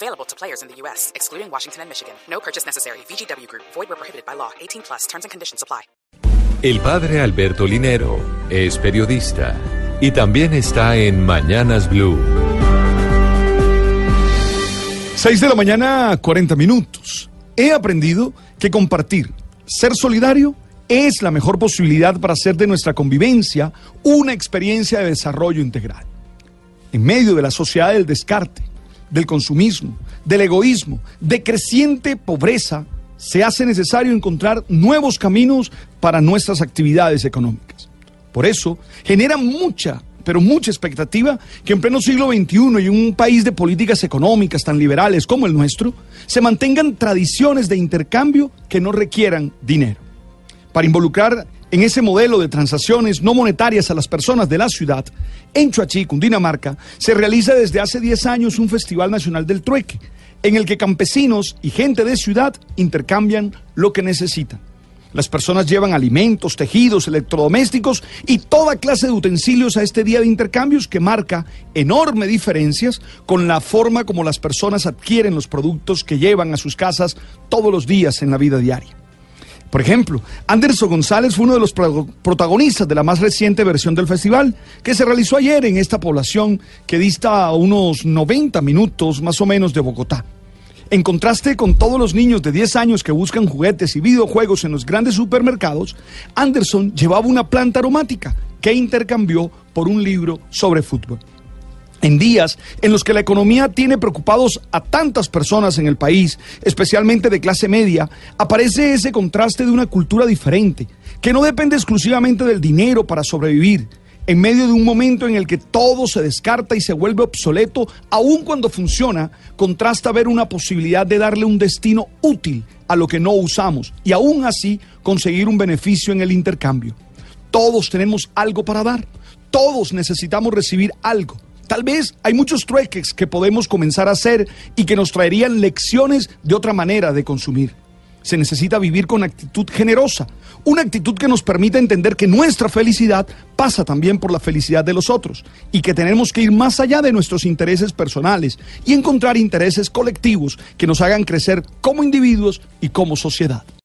Available to players in the U.S., excluding Washington and Michigan. No purchase necessary. VGW Group. Void where prohibited by law. 18 plus. Terms and conditions apply. El padre Alberto Linero es periodista y también está en Mañanas Blue. 6 de la mañana, 40 minutos. He aprendido que compartir, ser solidario, es la mejor posibilidad para hacer de nuestra convivencia una experiencia de desarrollo integral. En medio de la sociedad del descarte, del consumismo, del egoísmo, de creciente pobreza, se hace necesario encontrar nuevos caminos para nuestras actividades económicas. Por eso, genera mucha, pero mucha expectativa que en pleno siglo XXI y en un país de políticas económicas tan liberales como el nuestro, se mantengan tradiciones de intercambio que no requieran dinero. Para involucrar en ese modelo de transacciones no monetarias a las personas de la ciudad, en Chuachi, Cundinamarca, se realiza desde hace 10 años un Festival Nacional del Trueque, en el que campesinos y gente de ciudad intercambian lo que necesitan. Las personas llevan alimentos, tejidos, electrodomésticos y toda clase de utensilios a este día de intercambios que marca enormes diferencias con la forma como las personas adquieren los productos que llevan a sus casas todos los días en la vida diaria. Por ejemplo, Anderson González fue uno de los protagonistas de la más reciente versión del festival, que se realizó ayer en esta población que dista unos 90 minutos más o menos de Bogotá. En contraste con todos los niños de 10 años que buscan juguetes y videojuegos en los grandes supermercados, Anderson llevaba una planta aromática que intercambió por un libro sobre fútbol. En días en los que la economía tiene preocupados a tantas personas en el país, especialmente de clase media, aparece ese contraste de una cultura diferente, que no depende exclusivamente del dinero para sobrevivir, en medio de un momento en el que todo se descarta y se vuelve obsoleto, aun cuando funciona, contrasta ver una posibilidad de darle un destino útil a lo que no usamos y aún así conseguir un beneficio en el intercambio. Todos tenemos algo para dar, todos necesitamos recibir algo. Tal vez hay muchos trueques que podemos comenzar a hacer y que nos traerían lecciones de otra manera de consumir. Se necesita vivir con actitud generosa, una actitud que nos permita entender que nuestra felicidad pasa también por la felicidad de los otros y que tenemos que ir más allá de nuestros intereses personales y encontrar intereses colectivos que nos hagan crecer como individuos y como sociedad.